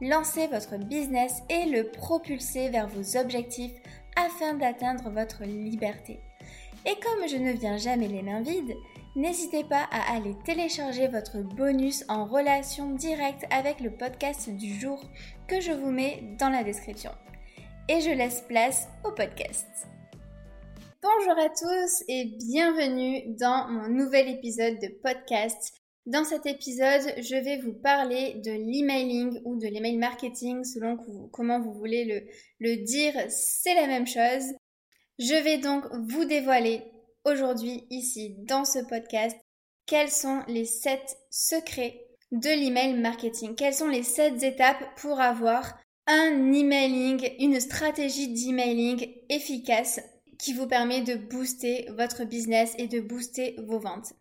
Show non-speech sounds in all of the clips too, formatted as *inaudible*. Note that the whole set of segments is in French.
lancer votre business et le propulser vers vos objectifs afin d'atteindre votre liberté. Et comme je ne viens jamais les mains vides, n'hésitez pas à aller télécharger votre bonus en relation directe avec le podcast du jour que je vous mets dans la description. Et je laisse place au podcast. Bonjour à tous et bienvenue dans mon nouvel épisode de podcast. Dans cet épisode, je vais vous parler de l'emailing ou de l'email marketing selon comment vous voulez le, le dire, c'est la même chose. Je vais donc vous dévoiler aujourd'hui ici dans ce podcast quels sont les 7 secrets de l'email marketing. Quelles sont les 7 étapes pour avoir un emailing, une stratégie d'emailing efficace qui vous permet de booster votre business et de booster vos ventes.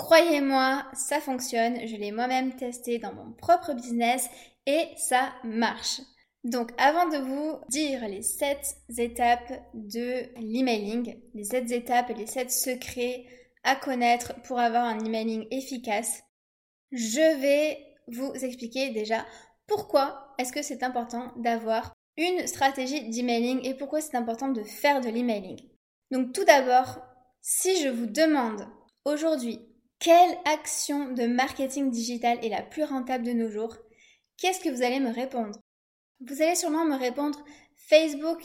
Croyez-moi, ça fonctionne, je l'ai moi-même testé dans mon propre business et ça marche. Donc avant de vous dire les 7 étapes de l'emailing, les 7 étapes et les 7 secrets à connaître pour avoir un emailing efficace, je vais vous expliquer déjà pourquoi est-ce que c'est important d'avoir une stratégie d'emailing et pourquoi c'est important de faire de l'emailing. Donc tout d'abord, si je vous demande aujourd'hui quelle action de marketing digital est la plus rentable de nos jours, qu'est-ce que vous allez me répondre? Vous allez sûrement me répondre Facebook,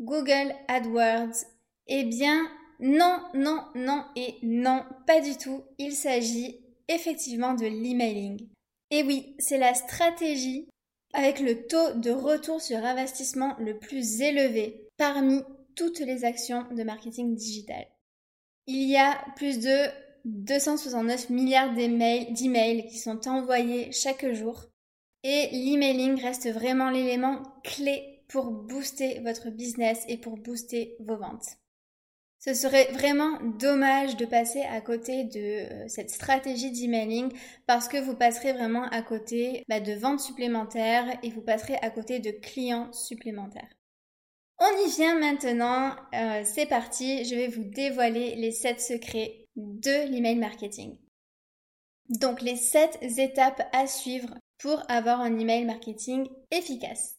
Google AdWords. Eh bien, non, non, non et non, pas du tout. Il s'agit effectivement de l'emailing. Et oui, c'est la stratégie avec le taux de retour sur investissement le plus élevé parmi toutes les actions de marketing digital. Il y a plus de 269 milliards d'emails qui sont envoyés chaque jour et l'emailing reste vraiment l'élément clé pour booster votre business et pour booster vos ventes. Ce serait vraiment dommage de passer à côté de euh, cette stratégie d'emailing parce que vous passerez vraiment à côté bah, de ventes supplémentaires et vous passerez à côté de clients supplémentaires. On y vient maintenant, euh, c'est parti, je vais vous dévoiler les 7 secrets de l'email marketing. Donc les 7 étapes à suivre pour avoir un email marketing efficace.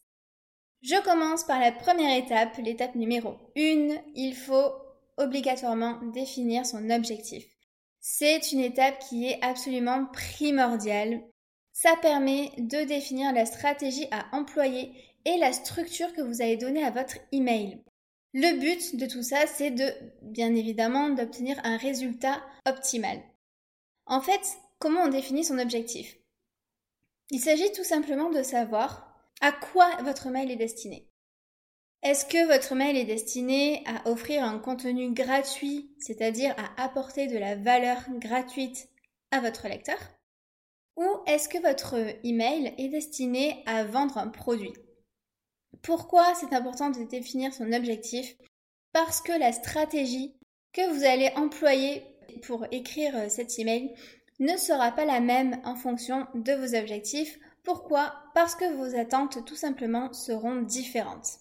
Je commence par la première étape, l'étape numéro 1, il faut obligatoirement définir son objectif. C'est une étape qui est absolument primordiale. Ça permet de définir la stratégie à employer et la structure que vous allez donner à votre email. Le but de tout ça, c'est de, bien évidemment, d'obtenir un résultat optimal. En fait, comment on définit son objectif? Il s'agit tout simplement de savoir à quoi votre mail est destiné. Est-ce que votre mail est destiné à offrir un contenu gratuit, c'est-à-dire à apporter de la valeur gratuite à votre lecteur? Ou est-ce que votre email est destiné à vendre un produit? Pourquoi c'est important de définir son objectif? Parce que la stratégie que vous allez employer pour écrire cet email ne sera pas la même en fonction de vos objectifs. Pourquoi? Parce que vos attentes tout simplement seront différentes.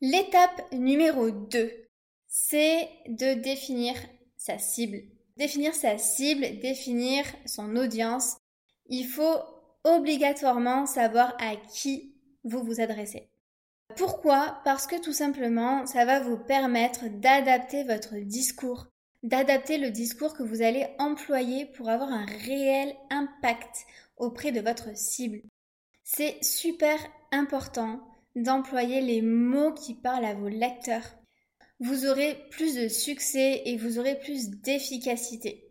L'étape numéro 2, c'est de définir sa cible. Définir sa cible, définir son audience. Il faut obligatoirement savoir à qui vous vous adressez. Pourquoi? Parce que tout simplement, ça va vous permettre d'adapter votre discours, d'adapter le discours que vous allez employer pour avoir un réel impact auprès de votre cible. C'est super important d'employer les mots qui parlent à vos lecteurs. Vous aurez plus de succès et vous aurez plus d'efficacité.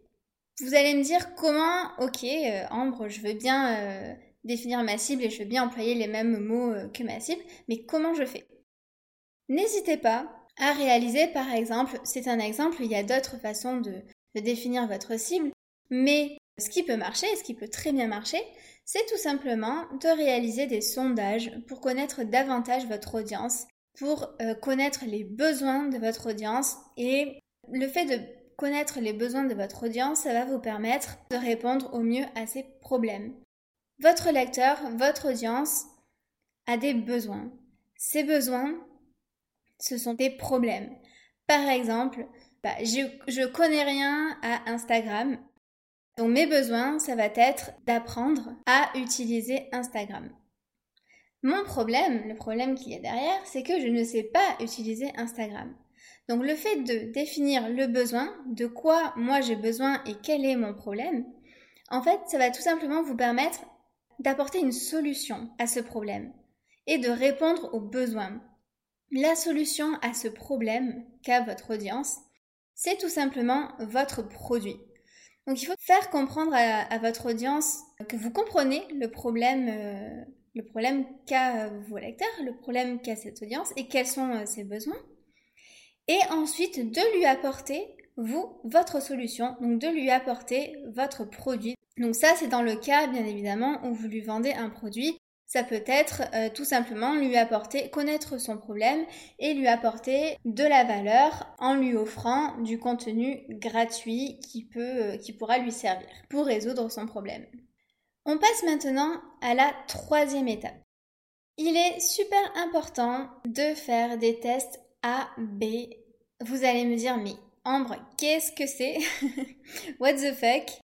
Vous allez me dire comment, ok, euh, Ambre, je veux bien euh, définir ma cible et je veux bien employer les mêmes mots euh, que ma cible, mais comment je fais? N'hésitez pas à réaliser, par exemple, c'est un exemple, il y a d'autres façons de définir votre cible, mais ce qui peut marcher, ce qui peut très bien marcher, c'est tout simplement de réaliser des sondages pour connaître davantage votre audience, pour euh, connaître les besoins de votre audience et le fait de connaître les besoins de votre audience, ça va vous permettre de répondre au mieux à ces problèmes. Votre lecteur, votre audience a des besoins. Ces besoins, ce sont des problèmes. Par exemple, bah, je, je connais rien à Instagram. Donc mes besoins, ça va être d'apprendre à utiliser Instagram. Mon problème, le problème qu'il y a derrière, c'est que je ne sais pas utiliser Instagram. Donc le fait de définir le besoin, de quoi moi j'ai besoin et quel est mon problème, en fait, ça va tout simplement vous permettre d'apporter une solution à ce problème et de répondre aux besoins. La solution à ce problème qu'a votre audience, c'est tout simplement votre produit. Donc il faut faire comprendre à, votre audience que vous comprenez le problème, euh, problème qu'a vos lecteurs, le problème qu'a cette audience et quels sont euh, ses besoins. Et ensuite de lui apporter, vous, votre solution, donc de lui apporter votre produit. Donc ça c'est dans le cas bien évidemment où vous lui vendez un produit ça peut être euh, tout simplement lui apporter, connaître son problème et lui apporter de la valeur en lui offrant du contenu gratuit qui, peut, euh, qui pourra lui servir pour résoudre son problème. On passe maintenant à la troisième étape. Il est super important de faire des tests A, B. Vous allez me dire, mais Ambre, qu'est-ce que c'est? *laughs* What the fuck?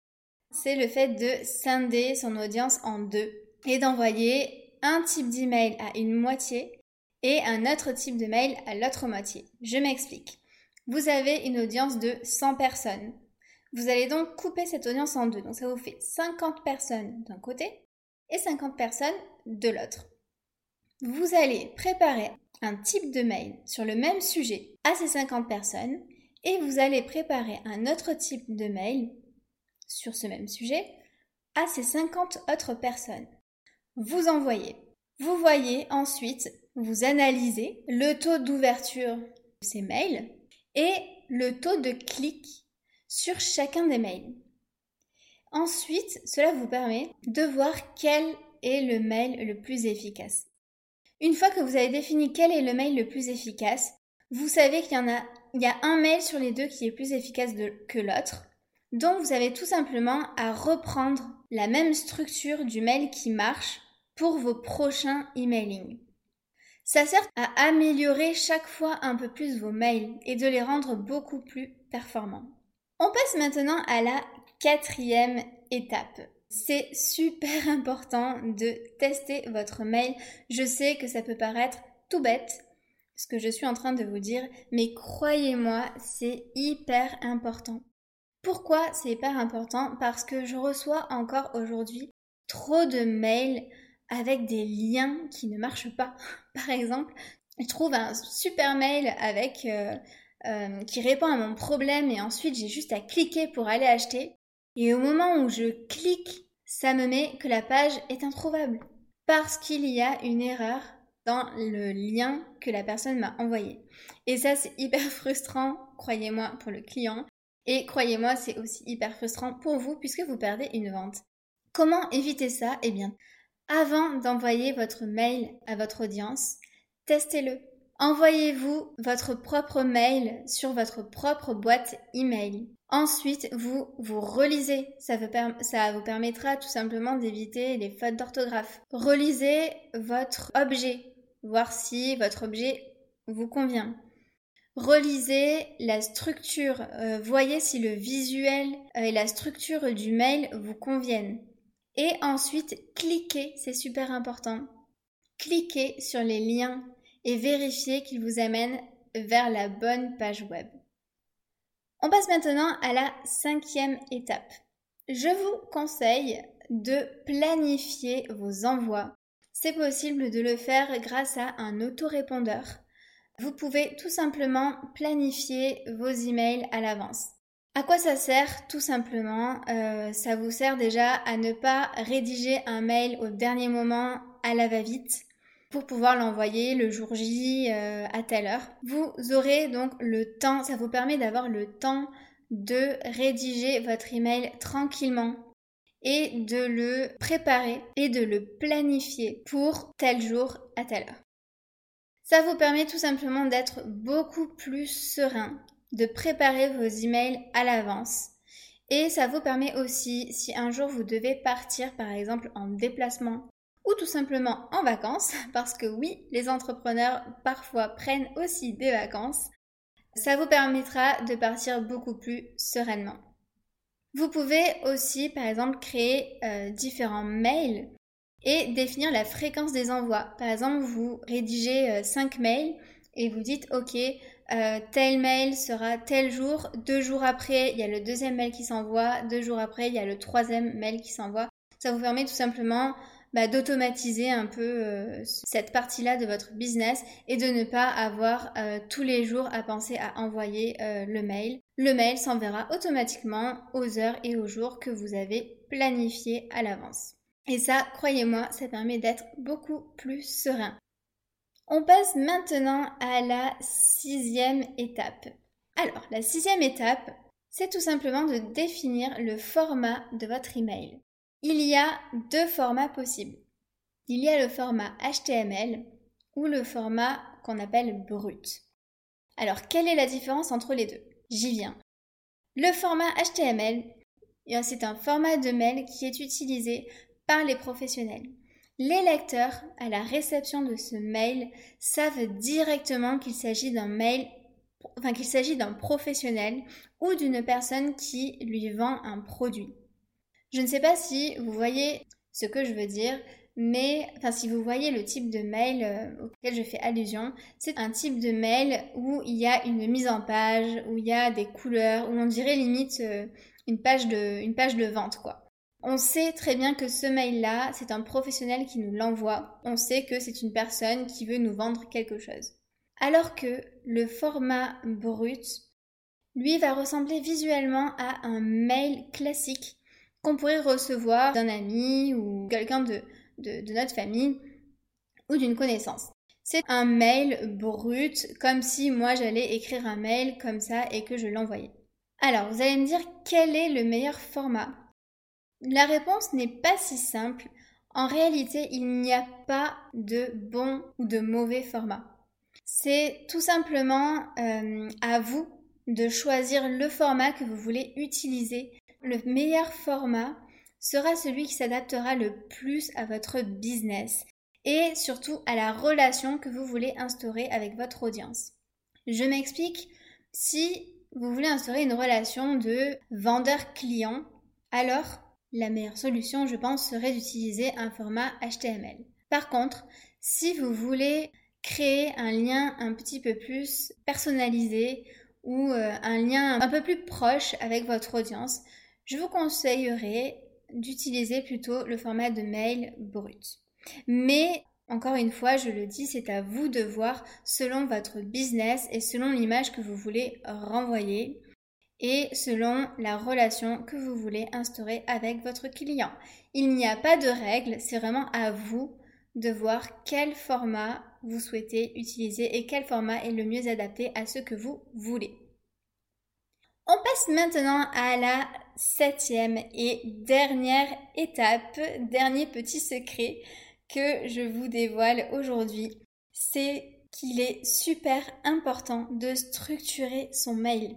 C'est le fait de scinder son audience en deux et d'envoyer un type d'email à une moitié et un autre type de mail à l'autre moitié. Je m'explique. Vous avez une audience de 100 personnes. Vous allez donc couper cette audience en deux. Donc ça vous fait 50 personnes d'un côté et 50 personnes de l'autre. Vous allez préparer un type de mail sur le même sujet à ces 50 personnes et vous allez préparer un autre type de mail sur ce même sujet à ces 50 autres personnes vous envoyez. Vous voyez ensuite, vous analysez le taux d'ouverture de ces mails et le taux de clic sur chacun des mails. Ensuite, cela vous permet de voir quel est le mail le plus efficace. Une fois que vous avez défini quel est le mail le plus efficace, vous savez qu'il y en a, il y a un mail sur les deux qui est plus efficace que l'autre. Donc vous avez tout simplement à reprendre la même structure du mail qui marche pour vos prochains emailing. Ça sert à améliorer chaque fois un peu plus vos mails et de les rendre beaucoup plus performants. On passe maintenant à la quatrième étape. C'est super *laughs* important de tester votre mail. Je sais que ça peut paraître tout bête, ce que je suis en train de vous dire, mais croyez-moi, c'est hyper important. Pourquoi c'est hyper important? Parce que je reçois encore aujourd'hui trop de mails avec des liens qui ne marchent pas. *laughs* Par exemple, je trouve un super mail avec euh, euh, qui répond à mon problème et ensuite j'ai juste à cliquer pour aller acheter. Et au moment où je clique, ça me met que la page est introuvable parce qu'il y a une erreur dans le lien que la personne m'a envoyé. Et ça, c'est hyper *laughs* frustrant, croyez-moi, pour le client. Et croyez-moi, c'est aussi hyper frustrant pour vous puisque vous perdez une vente. Comment éviter ça? Eh bien, avant d'envoyer votre mail à votre audience, testez-le. Envoyez-vous votre propre mail sur votre propre boîte email. Ensuite, vous vous relisez. Ça, ça vous permettra tout simplement d'éviter les fautes d'orthographe. Relisez votre objet, voir si votre objet vous convient. Relisez la structure, euh, voyez si le visuel et la structure du mail vous conviennent. Et ensuite, cliquez, c'est super important. Cliquez sur les liens et vérifiez qu'ils vous amènent vers la bonne page web. On passe maintenant à la cinquième étape. Je vous conseille de planifier vos envois. C'est possible de le faire grâce à un autorépondeur. Vous pouvez tout simplement planifier vos emails à l'avance. À quoi ça sert Tout simplement, euh, ça vous sert déjà à ne pas rédiger un mail au dernier moment à la va-vite pour pouvoir l'envoyer le jour J euh, à telle heure. Vous aurez donc le temps, ça vous permet d'avoir le temps de rédiger votre email tranquillement et de le préparer et de le planifier pour tel jour à telle heure. Ça vous permet tout simplement d'être beaucoup plus serein, de préparer vos emails à l'avance. Et ça vous permet aussi, si un jour vous devez partir par exemple en déplacement ou tout simplement en vacances, *laughs* parce que oui, les entrepreneurs parfois prennent aussi des vacances, ça vous permettra de partir beaucoup plus sereinement. Vous pouvez aussi, par exemple, créer euh, différents mails et définir la fréquence des envois. Par exemple, vous rédigez 5 euh, mails et vous dites, OK, euh, tel mail sera tel jour, deux jours après, il y a le deuxième mail qui s'envoie, deux jours après, il y a le troisième mail qui s'envoie. Ça vous permet tout simplement bah, d'automatiser un peu euh, cette partie-là de votre business et de ne pas avoir tous les jours à penser à envoyer le mail. Le mail s'enverra automatiquement aux heures et aux jours que vous avez planifié à l'avance. Et ça, croyez-moi, ça permet d'être beaucoup plus serein. On passe maintenant à la sixième étape. Alors, la sixième étape, c'est tout simplement de définir le format de votre email. Il y a deux formats possibles. Il y a le format HTML ou le format qu'on appelle brut. Alors, quelle est la différence entre les deux? J'y viens. Le format HTML, eh c'est un format de mail qui est utilisé par les professionnels. Les lecteurs, à la réception de ce mail, savent directement qu'il s'agit d'un mail, enfin qu'il s'agit d'un professionnel ou d'une personne qui lui vend un produit. Je ne sais pas si vous voyez ce que je veux dire, mais enfin si vous voyez le type de mail euh, auquel je fais allusion, c'est un type de mail où il y a une mise en page, où il y a des couleurs, où on dirait limite euh, une page de une page de vente quoi. On sait très bien que ce mail-là, c'est un professionnel qui nous l'envoie. On sait que c'est une personne qui veut nous vendre quelque chose. Alors que le format brut, lui, va ressembler visuellement à un mail classique qu'on pourrait recevoir d'un ami ou quelqu'un de, de, notre famille ou d'une connaissance. C'est un mail brut, comme si moi j'allais écrire un mail comme ça et que je l'envoyais. Alors, vous allez me dire quel est le meilleur format? La réponse n'est pas si simple. En réalité, il n'y a pas de bon ou de mauvais format. C'est tout simplement euh, à vous de choisir le format que vous voulez utiliser le meilleur format sera celui qui s'adaptera le plus à votre business et surtout à la relation que vous voulez instaurer avec votre audience. Je m'explique, si vous voulez instaurer une relation de vendeur-client, alors la meilleure solution, je pense, serait d'utiliser un format HTML. Par contre, si vous voulez créer un lien un petit peu plus personnalisé ou euh, un lien un peu plus proche avec votre audience, je vous conseillerais d'utiliser plutôt le format de mail brut. Mais encore une fois, je le dis, c'est à vous de voir selon votre business et selon l'image que vous voulez renvoyer et selon la relation que vous voulez instaurer avec votre client. Il n'y a pas de règle, c'est vraiment à vous de voir quel format vous souhaitez utiliser et quel format est le mieux adapté à ce que vous voulez. On passe maintenant à la septième et dernière étape, dernier petit secret que je vous dévoile aujourd'hui, c'est qu'il est super important de structurer son mail.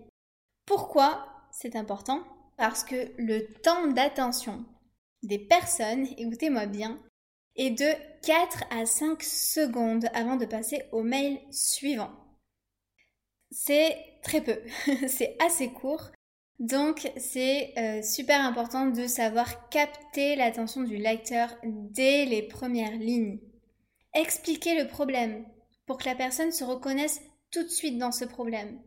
Pourquoi c'est important? Parce que le temps d'attention des personnes, écoutez-moi bien, est de 4 à 5 secondes avant de passer au mail suivant. C'est très peu, *laughs* c'est assez court. Donc c'est euh, super important de savoir capter l'attention du lecteur dès les premières lignes. Expliquer le problème pour que la personne se reconnaisse tout de suite dans ce problème.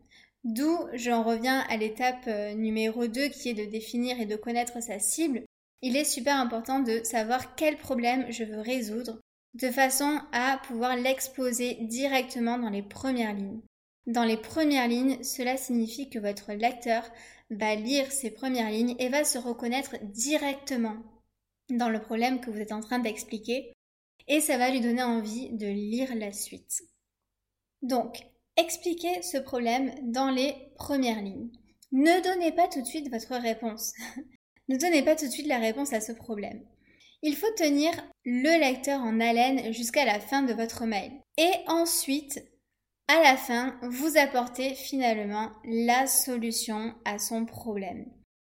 D'où j'en reviens à l'étape euh, numéro 2 qui est de définir et de connaître sa cible. Il est super important de savoir quel problème je veux résoudre de façon à pouvoir l'exposer directement dans les premières lignes. Dans les premières lignes, cela signifie que votre lecteur va lire ces premières lignes et va se reconnaître directement dans le problème que vous êtes en train d'expliquer et ça va lui donner envie de lire la suite. Donc, expliquez ce problème dans les premières lignes. Ne donnez pas tout de suite votre réponse. *laughs* Ne donnez pas tout de suite la réponse à ce problème. Il faut tenir le lecteur en haleine jusqu'à la fin de votre mail. Et ensuite, à la fin, vous apportez finalement la solution à son problème.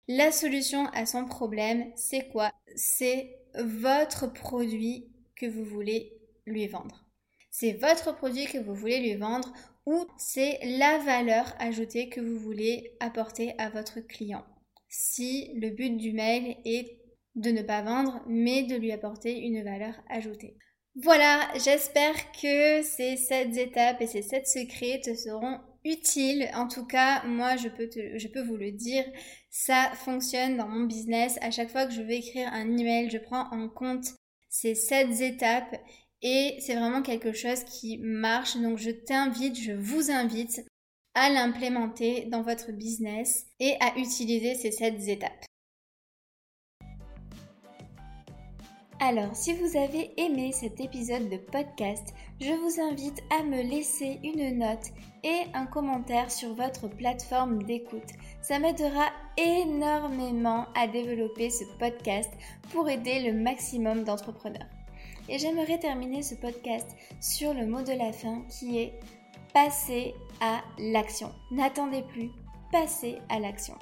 La solution à son problème, c'est quoi? C'est votre produit que vous voulez lui vendre. C'est votre produit que vous voulez lui vendre ou c'est la valeur ajoutée que vous voulez apporter à votre client. Si le but du mail est de ne pas vendre, mais de lui apporter une valeur ajoutée. Voilà, j'espère que ces sept étapes et ces sept secrets te seront utiles. En tout cas, moi, je peux, je peux vous le dire, ça fonctionne dans mon business. À chaque fois que je vais écrire un email, je prends en compte ces sept étapes et c'est vraiment quelque chose qui marche. Donc, je t'invite, je vous invite à l'implémenter dans votre business et à utiliser ces sept étapes. Alors, si vous avez aimé cet épisode de podcast, je vous invite à me laisser une note et un commentaire sur votre plateforme d'écoute. Ça m'aidera énormément à développer ce podcast pour aider le maximum d'entrepreneurs. Et j'aimerais terminer ce podcast sur le mot de la fin qui est passer à l'action. N'attendez plus, passez à l'action.